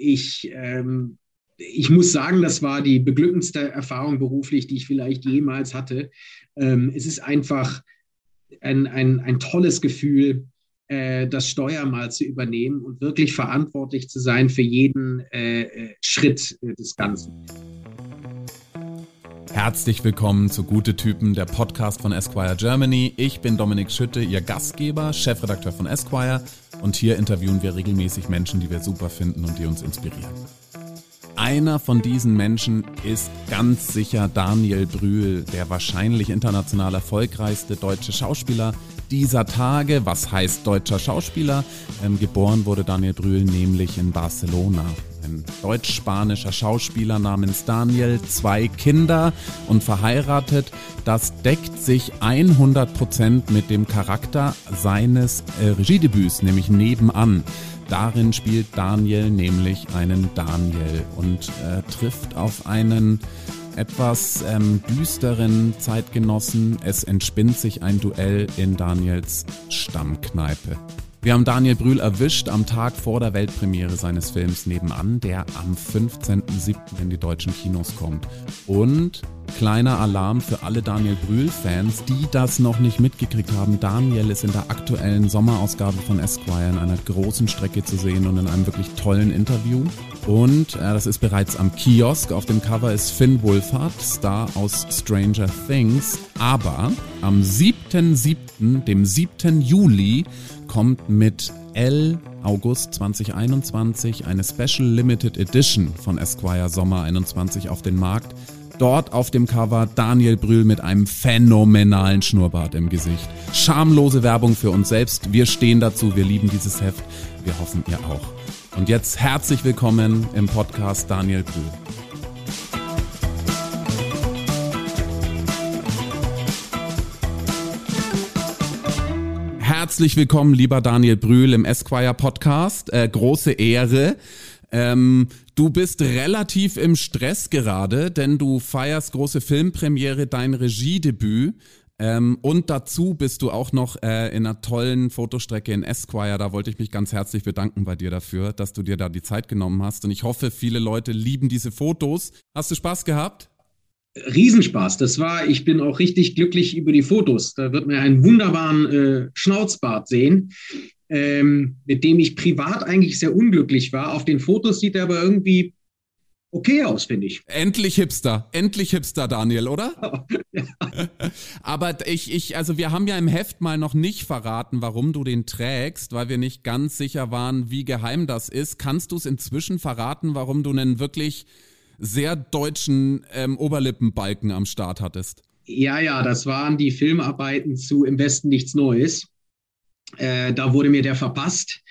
ich, ähm, ich muss sagen, das war die beglückendste Erfahrung beruflich, die ich vielleicht jemals hatte. Ähm, es ist einfach ein, ein, ein tolles Gefühl, äh, das Steuer mal zu übernehmen und wirklich verantwortlich zu sein für jeden äh, äh Schritt äh, des Ganzen. Herzlich willkommen zu Gute Typen, der Podcast von Esquire Germany. Ich bin Dominik Schütte, Ihr Gastgeber, Chefredakteur von Esquire und hier interviewen wir regelmäßig Menschen, die wir super finden und die uns inspirieren. Einer von diesen Menschen ist ganz sicher Daniel Brühl, der wahrscheinlich international erfolgreichste deutsche Schauspieler dieser Tage. Was heißt deutscher Schauspieler? Ähm, geboren wurde Daniel Brühl nämlich in Barcelona ein deutsch-spanischer Schauspieler namens Daniel, zwei Kinder und verheiratet. Das deckt sich 100% mit dem Charakter seines äh, Regiedebüts, nämlich nebenan. Darin spielt Daniel nämlich einen Daniel und äh, trifft auf einen etwas ähm, düsteren Zeitgenossen. Es entspinnt sich ein Duell in Daniels Stammkneipe. Wir haben Daniel Brühl erwischt am Tag vor der Weltpremiere seines Films Nebenan, der am 15.07. in die deutschen Kinos kommt. Und kleiner Alarm für alle Daniel Brühl-Fans, die das noch nicht mitgekriegt haben. Daniel ist in der aktuellen Sommerausgabe von Esquire in einer großen Strecke zu sehen und in einem wirklich tollen Interview. Und äh, das ist bereits am Kiosk. Auf dem Cover ist Finn Wolfhard, Star aus Stranger Things. Aber am 7.7., dem 7. Juli, kommt mit L August 2021 eine Special Limited Edition von Esquire Sommer 21 auf den Markt. Dort auf dem Cover Daniel Brühl mit einem phänomenalen Schnurrbart im Gesicht. Schamlose Werbung für uns selbst. Wir stehen dazu, wir lieben dieses Heft. Wir hoffen, ihr auch. Und jetzt herzlich willkommen im Podcast Daniel Brühl. Herzlich willkommen, lieber Daniel Brühl im Esquire Podcast. Äh, große Ehre. Ähm, du bist relativ im Stress gerade, denn du feierst große Filmpremiere, dein Regiedebüt. Ähm, und dazu bist du auch noch äh, in einer tollen Fotostrecke in Esquire. Da wollte ich mich ganz herzlich bedanken bei dir dafür, dass du dir da die Zeit genommen hast. Und ich hoffe, viele Leute lieben diese Fotos. Hast du Spaß gehabt? Riesenspaß. Das war, ich bin auch richtig glücklich über die Fotos. Da wird man einen wunderbaren äh, Schnauzbart sehen, ähm, mit dem ich privat eigentlich sehr unglücklich war. Auf den Fotos sieht er aber irgendwie okay aus, finde ich. Endlich Hipster, endlich Hipster, Daniel, oder? ja. Aber ich, ich, also wir haben ja im Heft mal noch nicht verraten, warum du den trägst, weil wir nicht ganz sicher waren, wie geheim das ist. Kannst du es inzwischen verraten, warum du einen wirklich sehr deutschen ähm, Oberlippenbalken am Start hattest. Ja, ja, das waren die Filmarbeiten zu Im Westen nichts Neues. Äh, da wurde mir der verpasst.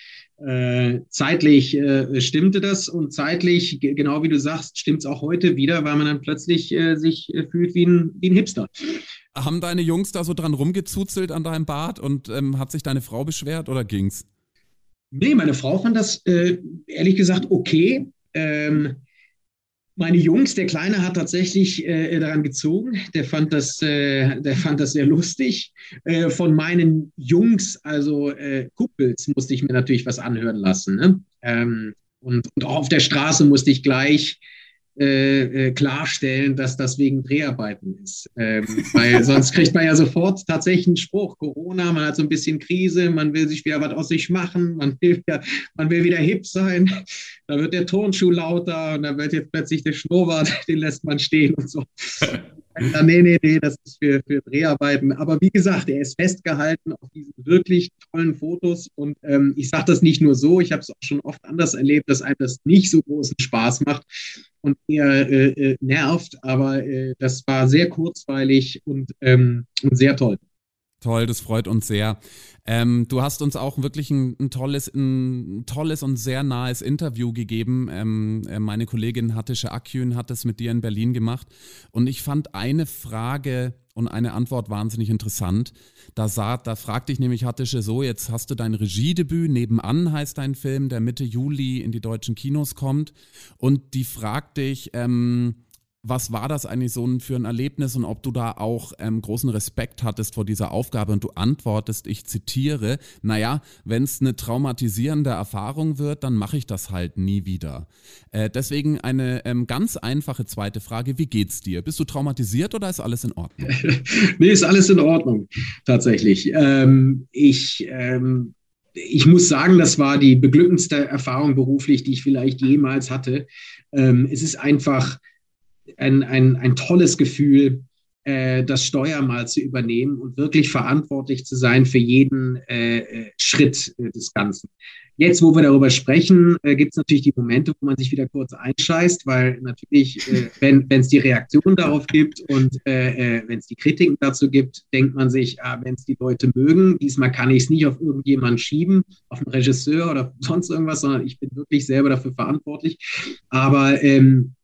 Äh, zeitlich äh, stimmte das und zeitlich, genau wie du sagst, stimmt es auch heute wieder, weil man dann plötzlich äh, sich äh, fühlt wie ein, wie ein Hipster. Haben deine Jungs da so dran rumgezuzelt an deinem Bart und ähm, hat sich deine Frau beschwert oder ging's? Nee, meine Frau fand das äh, ehrlich gesagt okay. Ähm, meine Jungs, der Kleine hat tatsächlich äh, daran gezogen. Der fand das, äh, der fand das sehr lustig. Äh, von meinen Jungs, also äh, Kuppels, musste ich mir natürlich was anhören lassen. Ne? Ähm, und, und, auch auf der Straße musste ich gleich äh, äh, klarstellen, dass das wegen Dreharbeiten ist. Ähm, weil sonst kriegt man ja sofort tatsächlich einen Spruch. Corona, man hat so ein bisschen Krise, man will sich wieder was aus sich machen, man will, ja, man will wieder hip sein. Da wird der Turnschuh lauter und da wird jetzt plötzlich der Schnurrbart, den lässt man stehen und so. Ja, nee, nee, nee, das ist für, für Dreharbeiten. Aber wie gesagt, er ist festgehalten auf diesen wirklich tollen Fotos. Und ähm, ich sage das nicht nur so, ich habe es auch schon oft anders erlebt, dass einem das nicht so großen Spaß macht und eher äh, äh, nervt. Aber äh, das war sehr kurzweilig und, ähm, und sehr toll. Toll, das freut uns sehr. Ähm, du hast uns auch wirklich ein, ein, tolles, ein tolles und sehr nahes Interview gegeben. Ähm, äh, meine Kollegin Hattische Akjün hat das mit dir in Berlin gemacht. Und ich fand eine Frage und eine Antwort wahnsinnig interessant. Da, sah, da fragte ich nämlich Hattische so, jetzt hast du dein Regiedebüt, nebenan heißt dein Film, der Mitte Juli in die deutschen Kinos kommt. Und die fragte ich, ähm, was war das eigentlich so für ein Erlebnis und ob du da auch ähm, großen Respekt hattest vor dieser Aufgabe und du antwortest, ich zitiere, naja, wenn es eine traumatisierende Erfahrung wird, dann mache ich das halt nie wieder. Äh, deswegen eine ähm, ganz einfache zweite Frage, wie geht's dir? Bist du traumatisiert oder ist alles in Ordnung? nee, ist alles in Ordnung, tatsächlich. Ähm, ich ähm, ich muss sagen, das war die beglückendste Erfahrung beruflich, die ich vielleicht jemals hatte. Ähm, es ist einfach ein, ein, ein tolles Gefühl, äh, das Steuer mal zu übernehmen und wirklich verantwortlich zu sein für jeden äh, äh Schritt äh, des Ganzen. Jetzt, wo wir darüber sprechen, äh, gibt es natürlich die Momente, wo man sich wieder kurz einscheißt, weil natürlich, äh, wenn es die Reaktion darauf gibt und wenn es die Kritiken dazu gibt, denkt man sich, ah, wenn es die Leute mögen, diesmal kann ich es nicht auf irgendjemanden schieben, auf einen Regisseur oder sonst irgendwas, sondern ich bin wirklich selber dafür verantwortlich. Aber ähm,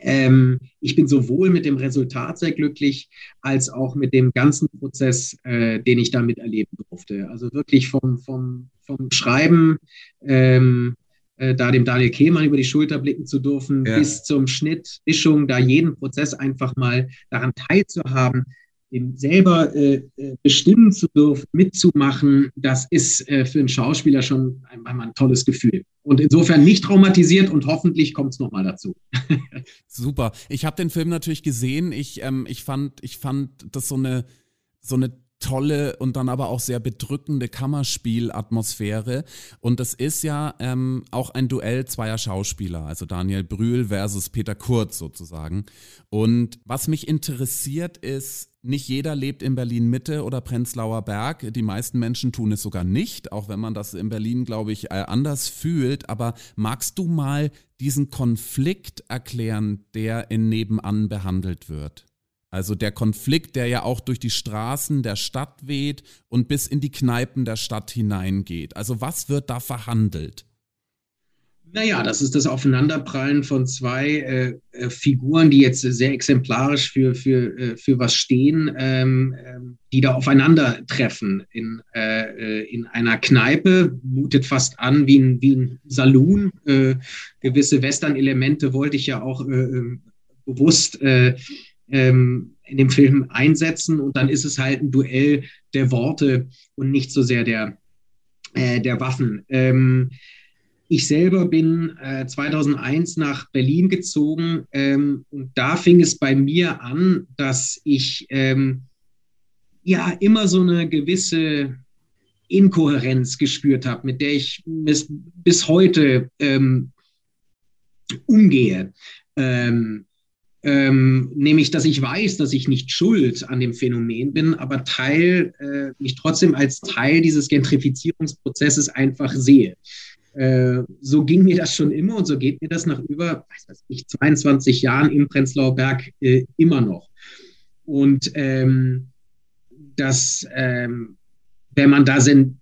ähm, ich bin sowohl mit dem Resultat sehr glücklich, als auch mit dem ganzen Prozess, äh, den ich damit erleben durfte. Also wirklich vom, vom, vom Schreiben, ähm, äh, da dem Daniel Kehmann über die Schulter blicken zu dürfen, ja. bis zum Schnitt, Mischung, da jeden Prozess einfach mal daran teilzuhaben, den selber äh, äh, bestimmen zu dürfen, mitzumachen, das ist äh, für einen Schauspieler schon einmal ein tolles Gefühl. Und insofern nicht traumatisiert und hoffentlich kommt es nochmal dazu. Super. Ich habe den Film natürlich gesehen. Ich, ähm, ich, fand, ich fand das so eine, so eine tolle und dann aber auch sehr bedrückende Kammerspielatmosphäre. Und das ist ja ähm, auch ein Duell zweier Schauspieler, also Daniel Brühl versus Peter Kurz sozusagen. Und was mich interessiert ist, nicht jeder lebt in Berlin Mitte oder Prenzlauer Berg. Die meisten Menschen tun es sogar nicht, auch wenn man das in Berlin, glaube ich, äh, anders fühlt. Aber magst du mal diesen Konflikt erklären, der in Nebenan behandelt wird? Also der Konflikt, der ja auch durch die Straßen der Stadt weht und bis in die Kneipen der Stadt hineingeht. Also was wird da verhandelt? Naja, das ist das Aufeinanderprallen von zwei äh, äh, Figuren, die jetzt sehr exemplarisch für, für, äh, für was stehen, ähm, ähm, die da aufeinandertreffen in, äh, äh in einer Kneipe, mutet fast an wie ein, wie ein Saloon. Äh, gewisse Western-Elemente wollte ich ja auch bewusst ähm, in dem Film einsetzen und dann ist es halt ein Duell der Worte und nicht so sehr der, der Waffen. Ähm, ich selber bin äh, 2001 nach Berlin gezogen ähm, und da fing es bei mir an, dass ich ähm, ja immer so eine gewisse Inkohärenz gespürt habe, mit der ich bis, bis heute ähm, umgehe. Ähm, ähm, nämlich, dass ich weiß, dass ich nicht schuld an dem Phänomen bin, aber Teil, äh, mich trotzdem als Teil dieses Gentrifizierungsprozesses einfach sehe. Äh, so ging mir das schon immer und so geht mir das nach über, weiß ich, 22 Jahren im Prenzlauer Berg äh, immer noch. Und ähm, dass, ähm, wenn man da sen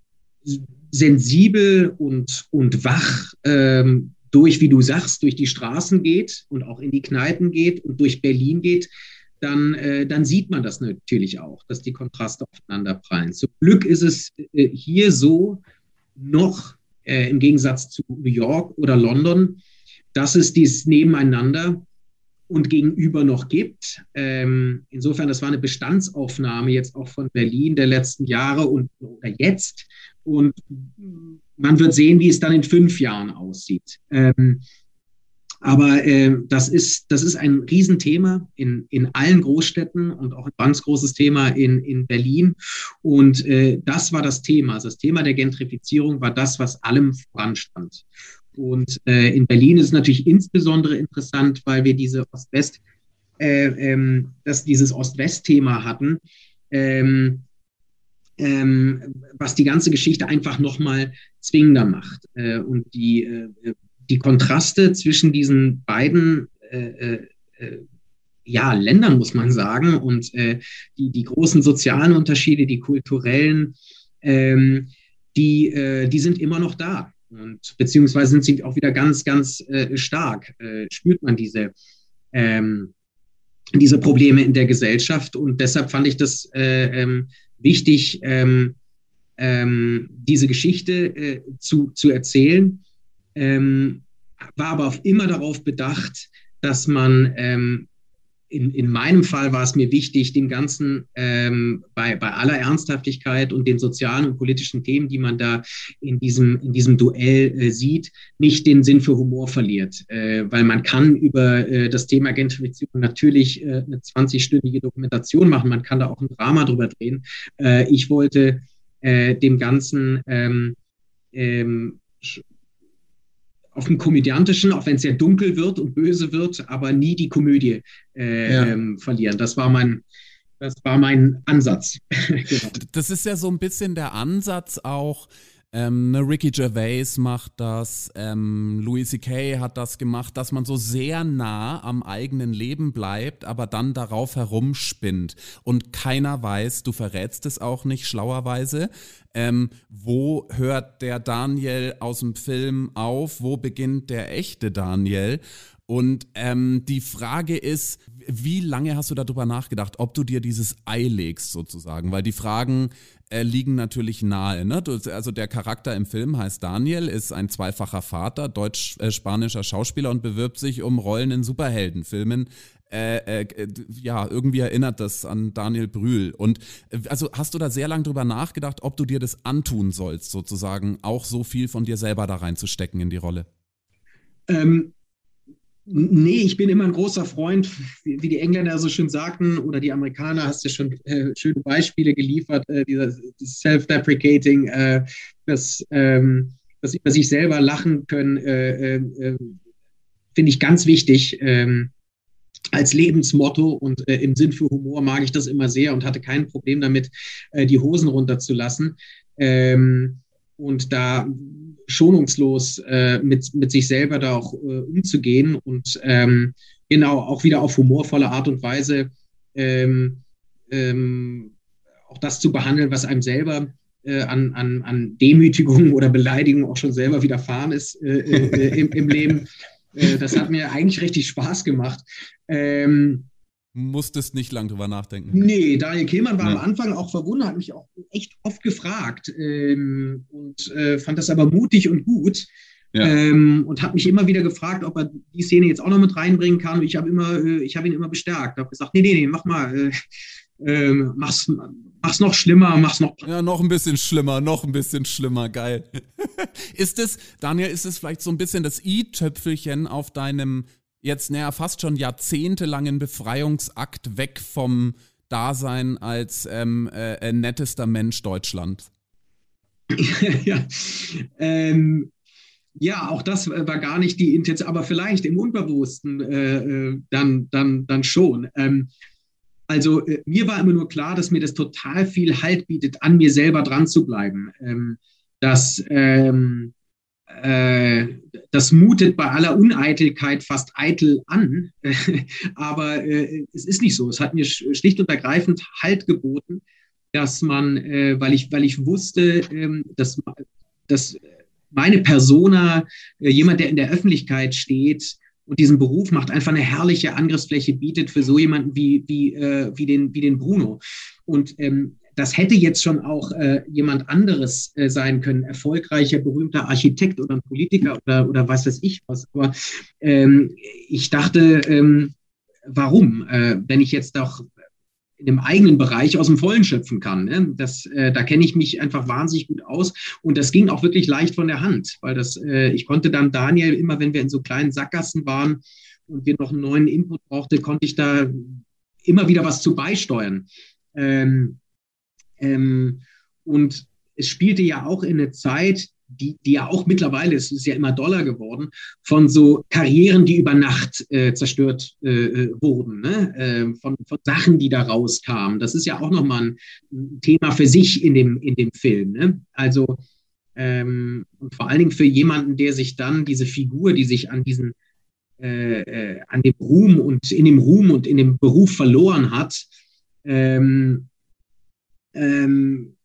sensibel und, und wach ähm, durch, wie du sagst, durch die Straßen geht und auch in die Kneipen geht und durch Berlin geht, dann, äh, dann sieht man das natürlich auch, dass die Kontraste aufeinander prallen. Zum Glück ist es äh, hier so noch äh, im Gegensatz zu New York oder London, dass es dieses Nebeneinander und gegenüber noch gibt. Ähm, insofern, das war eine Bestandsaufnahme jetzt auch von Berlin der letzten Jahre und oder jetzt. Und man wird sehen, wie es dann in fünf Jahren aussieht. Ähm, aber äh, das, ist, das ist ein Riesenthema in, in allen Großstädten und auch ein ganz großes Thema in, in Berlin. Und äh, das war das Thema. Also das Thema der Gentrifizierung war das, was allem voranstand. Und äh, in Berlin ist es natürlich insbesondere interessant, weil wir diese Ost-West, äh, ähm, dass dieses Ost-West-Thema hatten. Ähm, ähm, was die ganze Geschichte einfach nochmal zwingender macht. Äh, und die, äh, die Kontraste zwischen diesen beiden äh, äh, äh ja, Ländern, muss man sagen, und äh, die, die großen sozialen Unterschiede, die kulturellen, ähm, die, die sind immer noch da. Und beziehungsweise sind sie auch wieder ganz, ganz stark, spürt man diese. Ähm, diese Probleme in der Gesellschaft. Und deshalb fand ich das äh, ähm, wichtig, ähm, ähm, diese Geschichte äh, zu, zu erzählen, ähm, war aber auch immer darauf bedacht, dass man ähm, in, in meinem Fall war es mir wichtig, dem Ganzen ähm, bei, bei aller Ernsthaftigkeit und den sozialen und politischen Themen, die man da in diesem, in diesem Duell äh, sieht, nicht den Sinn für Humor verliert. Äh, weil man kann über äh, das Thema Gentrifizierung natürlich äh, eine 20-stündige Dokumentation machen, man kann da auch ein Drama drüber drehen. Äh, ich wollte äh, dem Ganzen ähm, ähm, auf dem Komödiantischen, auch wenn es sehr dunkel wird und böse wird, aber nie die Komödie äh, ja. ähm, verlieren. Das war mein, das war mein Ansatz. genau. Das ist ja so ein bisschen der Ansatz auch ähm, ne, Ricky Gervais macht das, ähm, Louis C.K. hat das gemacht, dass man so sehr nah am eigenen Leben bleibt, aber dann darauf herumspinnt. Und keiner weiß, du verrätst es auch nicht schlauerweise, ähm, wo hört der Daniel aus dem Film auf, wo beginnt der echte Daniel und ähm, die Frage ist, wie lange hast du darüber nachgedacht, ob du dir dieses Ei legst sozusagen? Weil die Fragen äh, liegen natürlich nahe. Ne? Du, also der Charakter im Film heißt Daniel, ist ein zweifacher Vater, deutsch-spanischer Schauspieler und bewirbt sich um Rollen in Superheldenfilmen. Äh, äh, ja, irgendwie erinnert das an Daniel Brühl. Und äh, also hast du da sehr lange drüber nachgedacht, ob du dir das antun sollst, sozusagen auch so viel von dir selber da reinzustecken in die Rolle? Ähm, Nee, ich bin immer ein großer Freund, wie, die Engländer so schön sagten, oder die Amerikaner, hast du schon äh, schöne Beispiele geliefert, äh, dieser Self-Deprecating, äh, dass, ähm, sie über sich selber lachen können, äh, äh, äh, finde ich ganz wichtig ähm, als Lebensmotto und im Sinn für Humor mag ich das immer sehr und hatte kein Problem damit, die Hosen runterzulassen. Ähm, und da schonungslos äh, mit, mit sich selber da auch äh, umzugehen und ähm, genau auch wieder auf humorvolle Art und Weise ähm, ähm, auch das zu behandeln, was einem selber äh, an, an, an Demütigung oder Beleidigung auch schon selber widerfahren ist äh, äh, im, im Leben. Äh, das hat mir eigentlich richtig Spaß gemacht. Ähm, musstest nicht lang drüber nachdenken. Nee, Daniel Kehlmann war nee. am Anfang auch verwundert, hat mich auch echt oft gefragt ähm, und äh, fand das aber mutig und gut. Ja. Ähm, und hat mich immer wieder gefragt, ob er die Szene jetzt auch noch mit reinbringen kann. Und ich habe immer, äh, ich habe ihn immer bestärkt. habe gesagt, nee, nee, nee, mach mal, äh, ähm, mach's, mach's noch schlimmer, mach's noch. Ja, noch ein bisschen schlimmer, noch ein bisschen schlimmer, geil. ist es, Daniel, ist es vielleicht so ein bisschen das i-Töpfelchen auf deinem jetzt naja, fast schon jahrzehntelangen Befreiungsakt weg vom Dasein als ähm, äh, äh nettester Mensch Deutschlands. ja, ähm, ja, auch das war gar nicht die Intention, aber vielleicht im Unterbewussten äh, äh, dann, dann, dann schon. Ähm, also äh, mir war immer nur klar, dass mir das total viel Halt bietet, an mir selber dran zu bleiben. Ähm, dass ähm, äh, das mutet bei aller Uneitelkeit fast eitel an, aber äh, es ist nicht so. Es hat mir schlicht und ergreifend Halt geboten, dass man, äh, weil, ich, weil ich wusste, ähm, dass, dass meine Persona, äh, jemand, der in der Öffentlichkeit steht und diesen Beruf macht, einfach eine herrliche Angriffsfläche bietet für so jemanden wie, wie, äh, wie, den, wie den Bruno. Und ähm, das hätte jetzt schon auch äh, jemand anderes äh, sein können, erfolgreicher, berühmter Architekt oder ein Politiker oder, oder was weiß ich was. Aber ähm, ich dachte, ähm, warum? Äh, wenn ich jetzt doch in dem eigenen Bereich aus dem Vollen schöpfen kann. Ne? Das, äh, da kenne ich mich einfach wahnsinnig gut aus. Und das ging auch wirklich leicht von der Hand, weil das, äh, ich konnte dann Daniel immer, wenn wir in so kleinen Sackgassen waren und wir noch einen neuen Input brauchte, konnte ich da immer wieder was zu beisteuern. Ähm, ähm, und es spielte ja auch in eine Zeit, die, die ja auch mittlerweile, es ist ja immer doller geworden, von so Karrieren, die über Nacht äh, zerstört äh, äh wurden, ne? äh, von, von Sachen, die da rauskamen. Das ist ja auch nochmal ein, Thema für sich in dem, in dem Film. Ne? Also ähm, und vor allen Dingen für jemanden, der sich dann diese Figur, die sich an diesen äh, äh an dem Ruhm und in dem Ruhm und in dem Beruf verloren hat, ähm, ähm,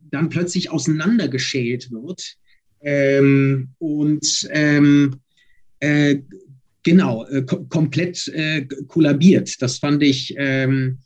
dann plötzlich auseinandergeschält wird ähm, und ähm, äh, genau äh, komplett äh, kollabiert. Das fand ich, ähm,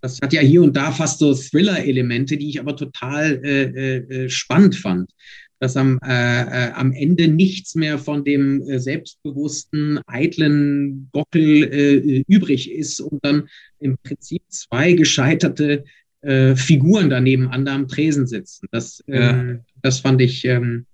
das hat ja hier und da fast so Thriller-Elemente, die ich aber total äh, äh, spannend fand. dass am, äh, äh, am Ende nichts mehr von dem äh, selbstbewussten, eitlen Gockel äh, übrig ist und dann im Prinzip zwei gescheiterte äh, Figuren daneben an am Tresen sitzen. Das. Ähm, das fand ich, ähm,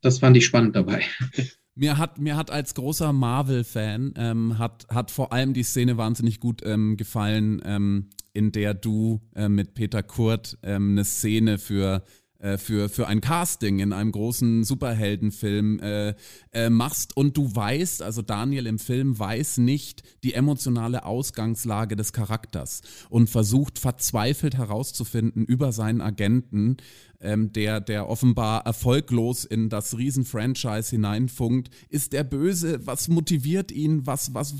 das fand ich spannend dabei. Mir hat, mir hat als großer Marvel-Fan ähm, hat, hat vor allem die Szene wahnsinnig gut ähm, gefallen, ähm, in der du äh, mit Peter Kurt ähm, eine Szene für äh, für, für ein Casting in einem großen Superheldenfilm äh, äh, machst. Und du weißt, also Daniel im Film weiß nicht die emotionale Ausgangslage des Charakters und versucht verzweifelt herauszufinden über seinen Agenten, ähm, der, der offenbar erfolglos in das Riesen-Franchise hineinfunkt. Ist der böse? Was motiviert ihn? Was, was,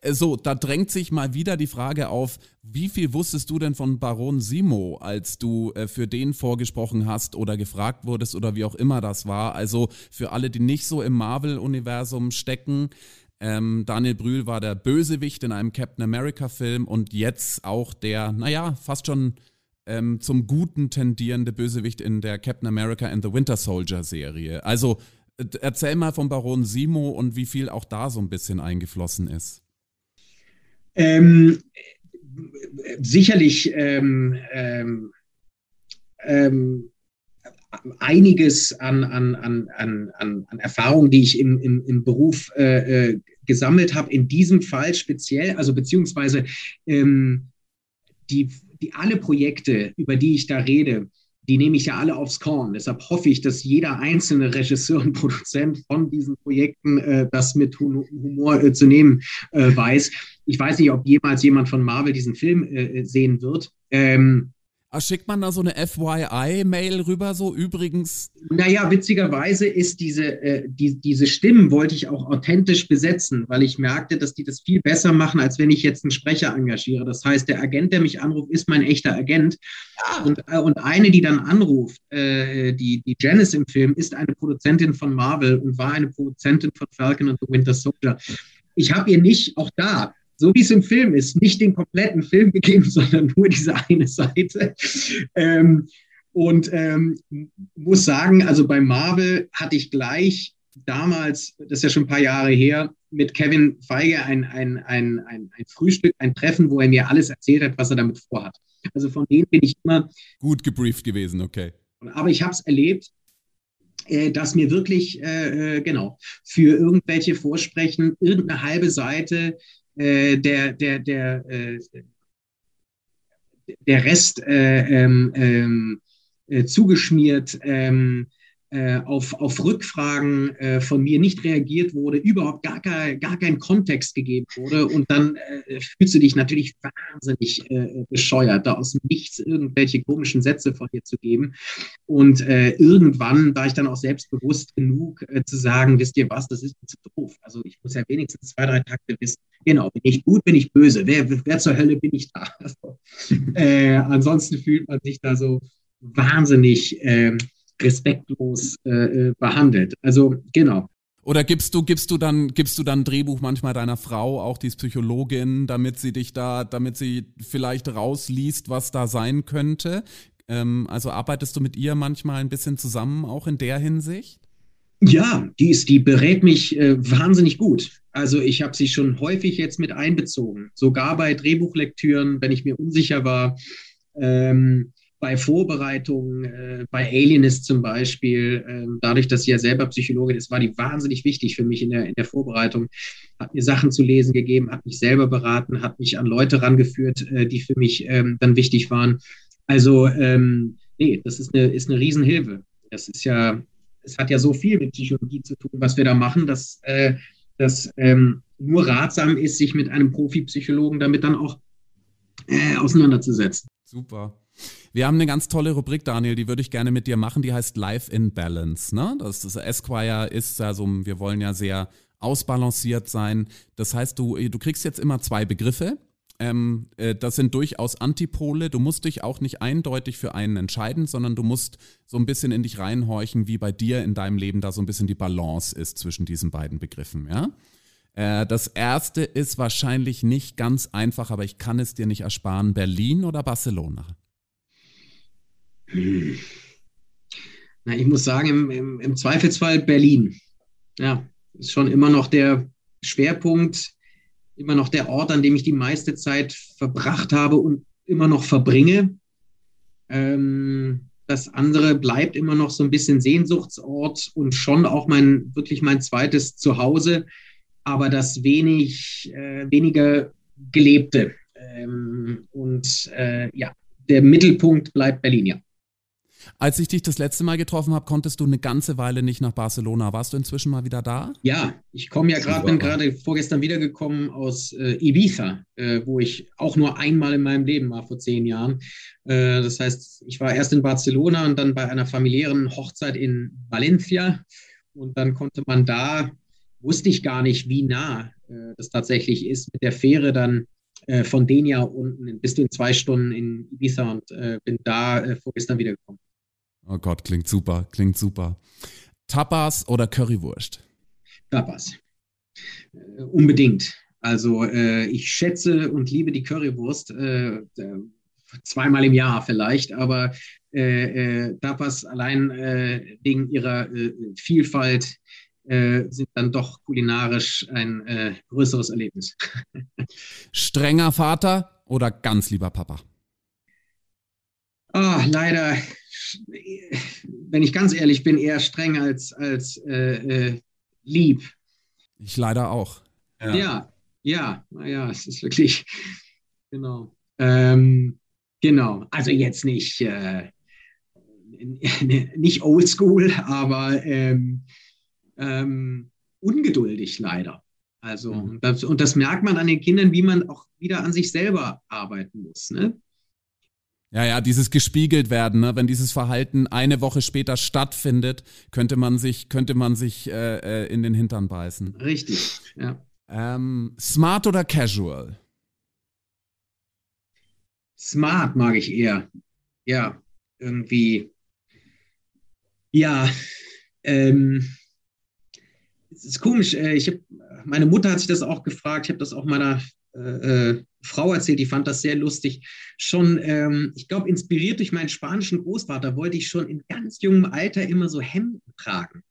äh, so, da drängt sich mal wieder die Frage auf, wie viel wusstest du denn von Baron Simo, als du äh, für den vorgesprochen hast oder gefragt wurdest oder wie auch immer das war? Also für alle, die nicht so im Marvel-Universum stecken, ähm, Daniel Brühl war der Bösewicht in einem Captain America-Film und jetzt auch der, naja, fast schon ähm, zum Guten tendierende Bösewicht in der Captain America and the Winter Soldier Serie. Also erzähl mal vom Baron Simo und wie viel auch da so ein bisschen eingeflossen ist. Ähm, sicherlich ähm, ähm, ähm einiges an, an, an, an, an Erfahrungen, die ich im, im, im Beruf äh, äh, gesammelt habe, in diesem Fall speziell, also beziehungsweise ähm, die die alle Projekte, über die ich da rede, die nehme ich ja alle aufs Korn. Deshalb hoffe ich, dass jeder einzelne Regisseur und Produzent von diesen Projekten äh, das mit Humor äh, zu nehmen äh, weiß. Ich weiß nicht, ob jemals jemand von Marvel diesen Film äh, sehen wird. Ähm, schickt man da so eine FYI-Mail rüber, so übrigens? Naja, witzigerweise ist diese, äh, die, diese Stimmen wollte ich auch authentisch besetzen, weil ich merkte, dass die das viel besser machen, als wenn ich jetzt einen Sprecher engagiere. Das heißt, der Agent, der mich anruft, ist mein echter Agent. Ja. Und, äh, und eine, die dann anruft, äh, die, die Janice im Film, ist eine Produzentin von Marvel und war eine Produzentin von Falcon und The Winter Soldier. Ich habe ihr nicht, auch da, so wie es im Film ist, nicht den kompletten Film gegeben, sondern nur diese eine Seite. Ähm, und ähm, muss sagen, also bei Marvel hatte ich gleich damals, das ist ja schon ein paar Jahre her, mit Kevin Feige ein, ein, ein, ein, ein Frühstück, ein Treffen, wo er mir alles erzählt hat, was er damit vorhat. Also von denen bin ich immer. Gut gebrieft gewesen, okay. Aber ich habe es erlebt, äh, dass mir wirklich, äh, äh, genau, für irgendwelche Vorsprechen irgendeine halbe Seite äh, der, der, der, äh, der Rest äh, ähm, ähm, äh, zugeschmiert. Ähm, äh, auf, auf Rückfragen äh, von mir nicht reagiert wurde, überhaupt gar, gar, gar kein Kontext gegeben wurde. Und dann äh, fühlst du dich natürlich wahnsinnig äh, bescheuert, da aus Nichts irgendwelche komischen Sätze von dir zu geben. Und äh, irgendwann war ich dann auch selbstbewusst genug äh, zu sagen, wisst ihr was, das ist zu doof. Also ich muss ja wenigstens zwei, drei Takte wissen. Genau, bin ich gut, bin ich böse. Wer, wer zur Hölle bin ich da? Also, ansonsten fühlt man sich da so wahnsinnig ähm, respektlos äh, äh, behandelt. Also genau. Oder gibst du, gibst du dann, gibst du dann Drehbuch manchmal deiner Frau, auch die Psychologin, damit sie dich da, damit sie vielleicht rausliest, was da sein könnte? Ähm, also arbeitest du mit ihr manchmal ein bisschen zusammen, auch in der Hinsicht? Ja, die ist, die berät mich äh, wahnsinnig gut. Also ich habe sie schon häufig jetzt mit einbezogen, sogar bei Drehbuchlektüren, wenn ich mir unsicher war. Ähm, bei Vorbereitungen, äh, bei Alienist zum Beispiel, äh, dadurch, dass sie ja selber Psychologin ist, war die wahnsinnig wichtig für mich in der, in der Vorbereitung. Hat mir Sachen zu lesen gegeben, hat mich selber beraten, hat mich an Leute rangeführt, äh, die für mich ähm, dann wichtig waren. Also, ähm, nee, das ist eine, ist eine Riesenhilfe. Das ist ja, es hat ja so viel mit Psychologie zu tun, was wir da machen, dass äh, das ähm, nur ratsam ist, sich mit einem Profi-Psychologen damit dann auch äh, auseinanderzusetzen. Super. Wir haben eine ganz tolle Rubrik, Daniel, die würde ich gerne mit dir machen, die heißt Life in Balance. Ne? Das, das Esquire ist also, wir wollen ja sehr ausbalanciert sein. Das heißt, du, du kriegst jetzt immer zwei Begriffe. Ähm, äh, das sind durchaus Antipole. Du musst dich auch nicht eindeutig für einen entscheiden, sondern du musst so ein bisschen in dich reinhorchen, wie bei dir in deinem Leben da so ein bisschen die Balance ist zwischen diesen beiden Begriffen. Ja? Äh, das erste ist wahrscheinlich nicht ganz einfach, aber ich kann es dir nicht ersparen. Berlin oder Barcelona? Na, ich muss sagen, im, im, im Zweifelsfall Berlin. Ja, ist schon immer noch der Schwerpunkt, immer noch der Ort, an dem ich die meiste Zeit verbracht habe und immer noch verbringe. Ähm, das andere bleibt immer noch so ein bisschen Sehnsuchtsort und schon auch mein, wirklich mein zweites Zuhause, aber das wenig, äh, weniger gelebte. Ähm, und äh, ja, der Mittelpunkt bleibt Berlin, ja. Als ich dich das letzte Mal getroffen habe, konntest du eine ganze Weile nicht nach Barcelona. Warst du inzwischen mal wieder da? Ja, ich komme ja gerade, bin gerade vorgestern wiedergekommen aus äh, Ibiza, äh, wo ich auch nur einmal in meinem Leben war vor zehn Jahren. Äh, das heißt, ich war erst in Barcelona und dann bei einer familiären Hochzeit in Valencia. Und dann konnte man da, wusste ich gar nicht, wie nah äh, das tatsächlich ist, mit der Fähre dann äh, von Denia unten bist du in zwei Stunden in Ibiza und äh, bin da vorgestern wiedergekommen. Oh Gott, klingt super, klingt super. Tapas oder Currywurst? Tapas. Äh, unbedingt. Also äh, ich schätze und liebe die Currywurst äh, zweimal im Jahr vielleicht, aber äh, äh, Tapas allein äh, wegen ihrer Vielfalt sind dann doch kulinarisch ein größeres Erlebnis. Strenger Vater oder ganz lieber Papa? Oh, leider wenn ich ganz ehrlich bin, eher streng als, als äh, äh, lieb. Ich leider auch. Ja, ja, ja, naja, es ist wirklich, genau. Ähm, genau, also jetzt nicht, äh, nicht oldschool, aber ähm, ähm, ungeduldig leider. Also, mhm. das, und das merkt man an den Kindern, wie man auch wieder an sich selber arbeiten muss. Ne? Ja, ja, dieses gespiegelt werden, ne? wenn dieses Verhalten eine Woche später stattfindet, könnte man sich, könnte man sich äh, äh, in den Hintern beißen. Richtig, ja. Ähm, smart oder casual? Smart mag ich eher. Ja, irgendwie. Ja, ähm, es ist komisch. Äh, ich hab, meine Mutter hat sich das auch gefragt. Ich habe das auch meiner äh, äh, Frau erzählt, die fand das sehr lustig. Schon, ähm, ich glaube, inspiriert durch meinen spanischen Großvater, wollte ich schon in ganz jungem Alter immer so Hemden tragen.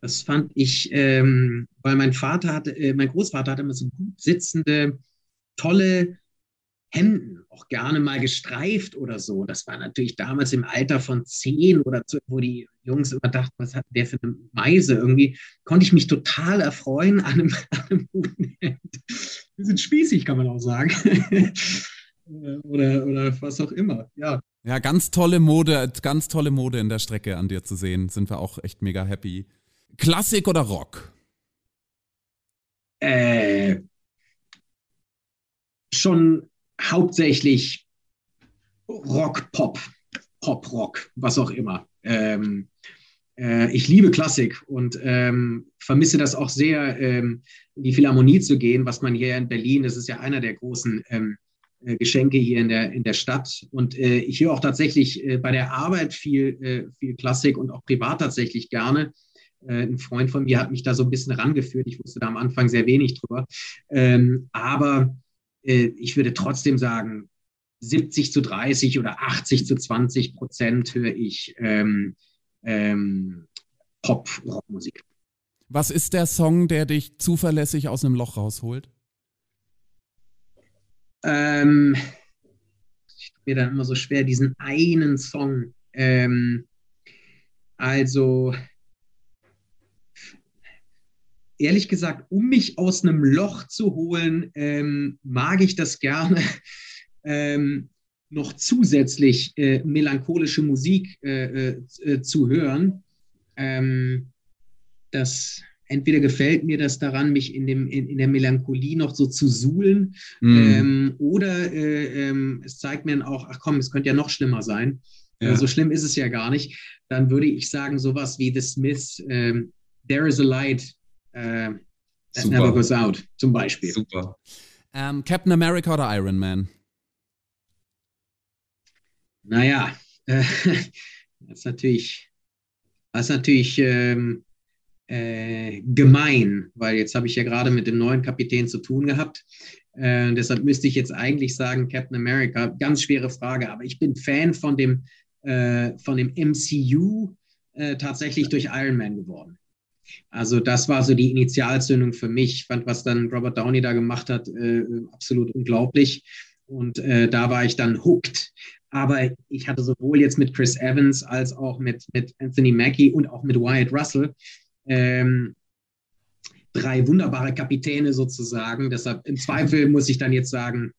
Das fand ich, ähm, weil mein Vater hatte, äh, mein Großvater hatte immer so gut sitzende, tolle Hemden, auch gerne mal gestreift oder so. Das war natürlich damals im Alter von zehn oder so, wo die Jungs immer dachten, was hat der für eine Meise? Irgendwie konnte ich mich total erfreuen an einem, an einem guten Hemd. Wir sind spießig, kann man auch sagen. oder, oder was auch immer, ja. Ja, ganz tolle Mode, ganz tolle Mode in der Strecke an dir zu sehen. Sind wir auch echt mega happy. Klassik oder Rock? Äh, schon hauptsächlich Rock, Pop, Pop, Rock, was auch immer. Ähm, äh, ich liebe Klassik und ähm, vermisse das auch sehr, ähm, in die Philharmonie zu gehen, was man hier in Berlin, das ist ja einer der großen ähm, äh, Geschenke hier in der, in der Stadt. Und äh, ich höre auch tatsächlich äh, bei der Arbeit viel, äh, viel Klassik und auch privat tatsächlich gerne. Äh, ein Freund von mir hat mich da so ein bisschen rangeführt. Ich wusste da am Anfang sehr wenig drüber. Ähm, aber äh, ich würde trotzdem sagen, 70 zu 30 oder 80 zu 20 Prozent höre ich ähm, ähm, Pop-Rockmusik. Was ist der Song, der dich zuverlässig aus einem Loch rausholt? Ähm, ich tue mir dann immer so schwer, diesen einen Song. Ähm, also, ehrlich gesagt, um mich aus einem Loch zu holen, ähm, mag ich das gerne, ähm, noch zusätzlich äh, melancholische Musik äh, äh, zu hören. Ähm, das entweder gefällt mir das daran, mich in, dem, in, in der Melancholie noch so zu suhlen, mm. oder äh, ähm, es zeigt mir dann auch, ach komm, es könnte ja noch schlimmer sein. Ja. so schlimm ist es ja gar nicht. Dann würde ich sagen, sowas wie The Smiths, ähm, There is a Light äh, That Super. Never Goes Out, zum Beispiel. Super. Ähm, Captain America oder Iron Man? Naja, äh, das ist natürlich, das ist natürlich ähm, äh, gemein, weil jetzt habe ich ja gerade mit dem neuen Kapitän zu tun gehabt. Äh, deshalb müsste ich jetzt eigentlich sagen Captain America. Ganz schwere Frage, aber ich bin Fan von dem, äh, von dem MCU äh, tatsächlich durch Iron Man geworden. Also das war so die Initialzündung für mich. Ich fand, was dann Robert Downey da gemacht hat, äh, absolut unglaublich. Und äh, da war ich dann hooked. Aber ich hatte sowohl jetzt mit Chris Evans als auch mit, mit Anthony Mackie und auch mit Wyatt Russell ähm, drei wunderbare Kapitäne sozusagen. Deshalb im Zweifel muss ich dann jetzt sagen,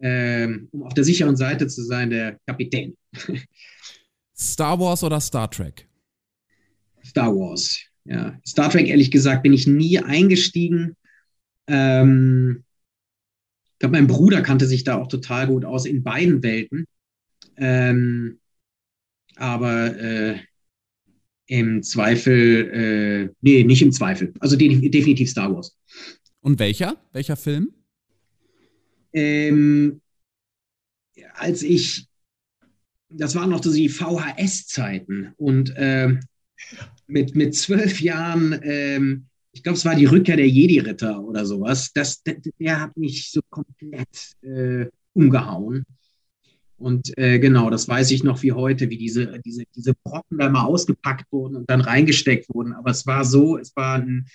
ähm, um auf der sicheren Seite zu sein, der Kapitän. Star Wars oder Star Trek? Star Wars. Ja, Star Trek, ehrlich gesagt, bin ich nie eingestiegen. Ähm, ich glaube, mein Bruder kannte sich da auch total gut aus in beiden Welten. Ähm, aber äh, im Zweifel, äh, nee, nicht im Zweifel. Also de definitiv Star Wars. Und welcher? Welcher Film? Ähm, als ich, das waren noch so die VHS-Zeiten und äh, mit, mit zwölf Jahren, ähm, ich glaube, es war die Rückkehr der Jedi-Ritter oder sowas, das, der, der, hat mich so komplett äh, umgehauen. Und äh, genau, das weiß ich noch wie heute, wie diese, diese, diese Brocken da mal ausgepackt wurden und dann reingesteckt wurden. Aber es war so, es war, ein,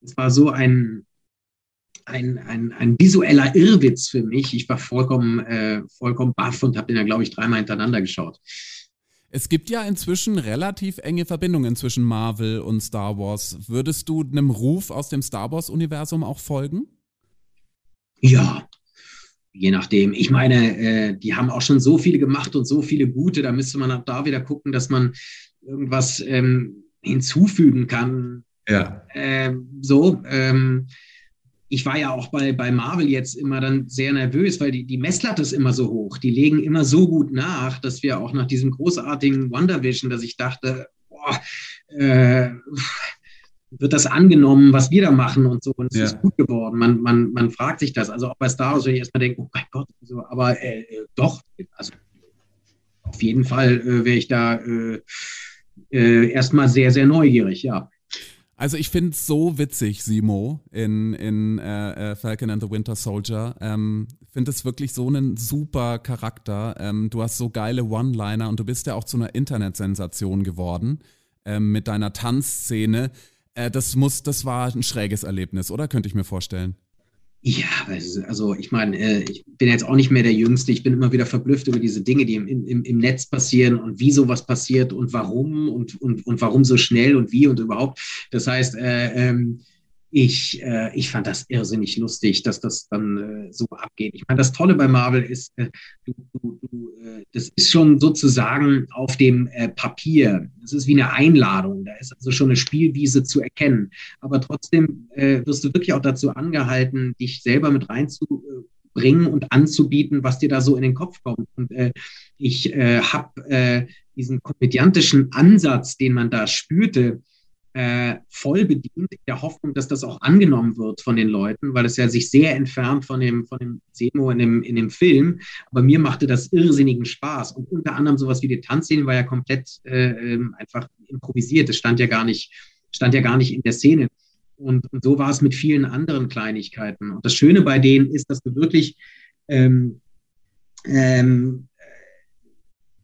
es war so ein, ein, ein, ein visueller Irrwitz für mich. Ich war vollkommen, äh, vollkommen baff und habe den ja, glaube ich, dreimal hintereinander geschaut. Es gibt ja inzwischen relativ enge Verbindungen zwischen Marvel und Star Wars. Würdest du einem Ruf aus dem Star Wars-Universum auch folgen? Ja, je nachdem. Ich meine, äh, die haben auch schon so viele gemacht und so viele gute. Da müsste man auch da wieder gucken, dass man irgendwas ähm, hinzufügen kann. Ja. Ähm, so. Ähm, ich war ja auch bei, bei Marvel jetzt immer dann sehr nervös, weil die, die Messlatte ist immer so hoch. Die legen immer so gut nach, dass wir auch nach diesem großartigen WandaVision, dass ich dachte, boah, äh, wird das angenommen, was wir da machen und so. Und es ja. ist gut geworden. Man, man, man fragt sich das. Also auch bei Star Wars, wenn ich erstmal denke, oh mein Gott, so, aber äh, doch, also auf jeden Fall äh, wäre ich da äh, äh erstmal sehr, sehr neugierig, ja. Also ich finde es so witzig, Simo, in, in äh, äh, Falcon and the Winter Soldier. Ähm, finde es wirklich so einen super Charakter. Ähm, du hast so geile One-Liner und du bist ja auch zu einer Internetsensation geworden ähm, mit deiner Tanzszene. Äh, das muss, das war ein schräges Erlebnis, oder? Könnte ich mir vorstellen. Ja, also ich meine, äh, ich bin jetzt auch nicht mehr der Jüngste. Ich bin immer wieder verblüfft über diese Dinge, die im, im, im Netz passieren und wie sowas passiert und warum und, und, und warum so schnell und wie und überhaupt. Das heißt, äh, ähm, ich, äh, ich fand das irrsinnig lustig, dass das dann äh, so abgeht. Ich meine, das Tolle bei Marvel ist, äh, du, du, du, äh, das ist schon sozusagen auf dem äh, Papier. Das ist wie eine Einladung. Da ist also schon eine Spielwiese zu erkennen. Aber trotzdem äh, wirst du wirklich auch dazu angehalten, dich selber mit reinzubringen und anzubieten, was dir da so in den Kopf kommt. Und ich habe diesen komödiantischen Ansatz, den man da spürte, äh, voll bedient, in der Hoffnung, dass das auch angenommen wird von den Leuten, weil es ja sich sehr entfernt von dem, von dem Semo in dem, in dem Film. Aber mir machte das irrsinnigen Spaß. Und unter anderem sowas wie die Tanzszene war ja komplett äh, ähm, einfach improvisiert. Es stand ja gar nicht, stand ja gar nicht in der Szene. Und, und so war es mit vielen anderen Kleinigkeiten. Und das Schöne bei denen ist, dass du wirklich ähm, ähm,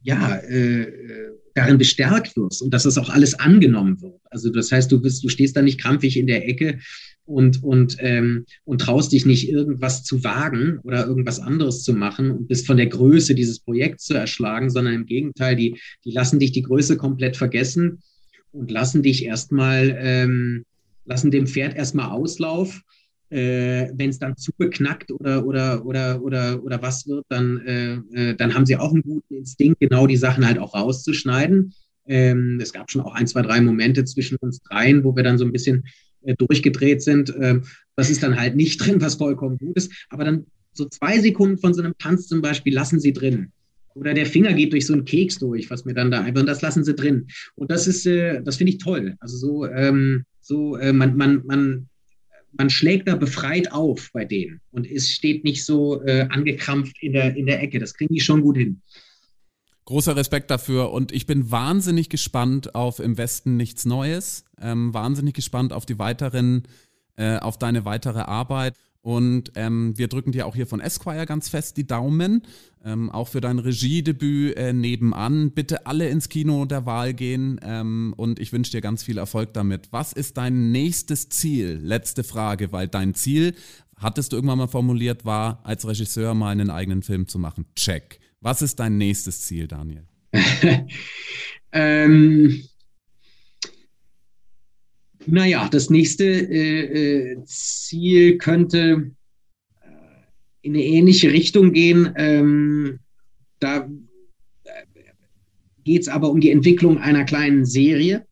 ja, äh, darin bestärkt wirst und dass das auch alles angenommen wird. Also das heißt, du bist, du stehst da nicht krampfig in der Ecke und, und, ähm, und traust dich nicht, irgendwas zu wagen oder irgendwas anderes zu machen und bist von der Größe dieses Projekts zu erschlagen, sondern im Gegenteil, die, die lassen dich die Größe komplett vergessen und lassen dich erstmal, ähm, lassen dem Pferd erstmal Auslauf äh, wenn es dann zu beknackt oder, oder, oder, oder, oder was wird, dann, äh, äh, dann haben sie auch einen guten Instinkt, genau die Sachen halt auch rauszuschneiden. Ähm, es gab schon auch ein, zwei, drei Momente zwischen uns dreien, wo wir dann so ein bisschen äh, durchgedreht sind. Ähm, das ist dann halt nicht drin, was vollkommen gut ist. Aber dann so zwei Sekunden von so einem Tanz zum Beispiel lassen sie drin. Oder der Finger geht durch so einen Keks durch, was mir dann da einfach, und das lassen sie drin. Und das ist, äh, das finde ich toll. Also so, ähm, so äh, man, man, man man schlägt da befreit auf bei denen und es steht nicht so äh, angekrampft in der, in der Ecke. Das kriegen die schon gut hin. Großer Respekt dafür und ich bin wahnsinnig gespannt auf Im Westen nichts Neues. Ähm, wahnsinnig gespannt auf die weiteren, äh, auf deine weitere Arbeit. Und ähm, wir drücken dir auch hier von Esquire ganz fest die Daumen. Ähm, auch für dein Regiedebüt äh, nebenan. Bitte alle ins Kino der Wahl gehen ähm, und ich wünsche dir ganz viel Erfolg damit. Was ist dein nächstes Ziel? Letzte Frage, weil dein Ziel, hattest du irgendwann mal formuliert, war, als Regisseur mal einen eigenen Film zu machen. Check. Was ist dein nächstes Ziel, Daniel? ähm, naja, das nächste äh, äh, Ziel könnte äh, in eine ähnliche Richtung gehen. Ähm, da äh, geht es aber um die Entwicklung einer kleinen Serie.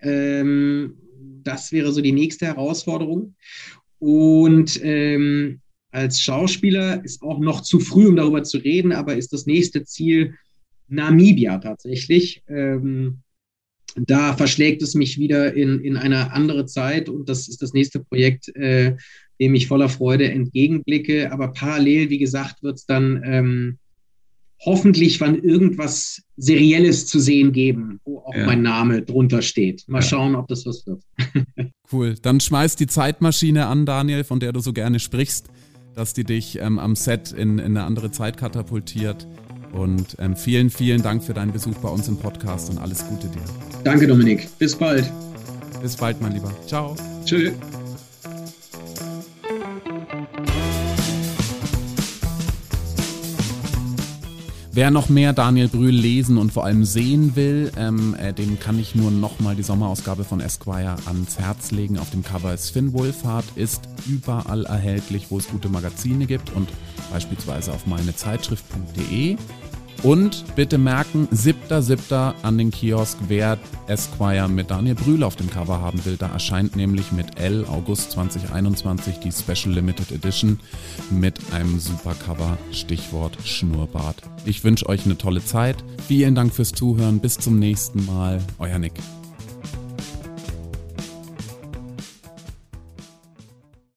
Ähm, das wäre so die nächste Herausforderung. Und ähm, als Schauspieler ist auch noch zu früh, um darüber zu reden, aber ist das nächste Ziel Namibia tatsächlich. Ähm, da verschlägt es mich wieder in, in eine andere Zeit und das ist das nächste Projekt, äh, dem ich voller Freude entgegenblicke. Aber parallel, wie gesagt, wird es dann ähm, hoffentlich wann irgendwas Serielles zu sehen geben, wo auch ja. mein Name drunter steht. Mal ja. schauen, ob das was wird. cool. Dann schmeiß die Zeitmaschine an, Daniel, von der du so gerne sprichst, dass die dich ähm, am Set in, in eine andere Zeit katapultiert. Und ähm, vielen, vielen Dank für deinen Besuch bei uns im Podcast und alles Gute dir. Danke, Dominik. Bis bald. Bis bald, mein Lieber. Ciao. Tschüss. Wer noch mehr Daniel Brühl lesen und vor allem sehen will, ähm, äh, dem kann ich nur nochmal die Sommerausgabe von Esquire ans Herz legen. Auf dem Cover ist Finn Wohlfahrt, ist überall erhältlich, wo es gute Magazine gibt und beispielsweise auf meinezeitschrift.de. Und bitte merken, 7.7. an den Kiosk, wer Esquire mit Daniel Brühl auf dem Cover haben will. Da erscheint nämlich mit L August 2021 die Special Limited Edition mit einem super Cover, Stichwort Schnurrbart. Ich wünsche euch eine tolle Zeit. Vielen Dank fürs Zuhören. Bis zum nächsten Mal. Euer Nick.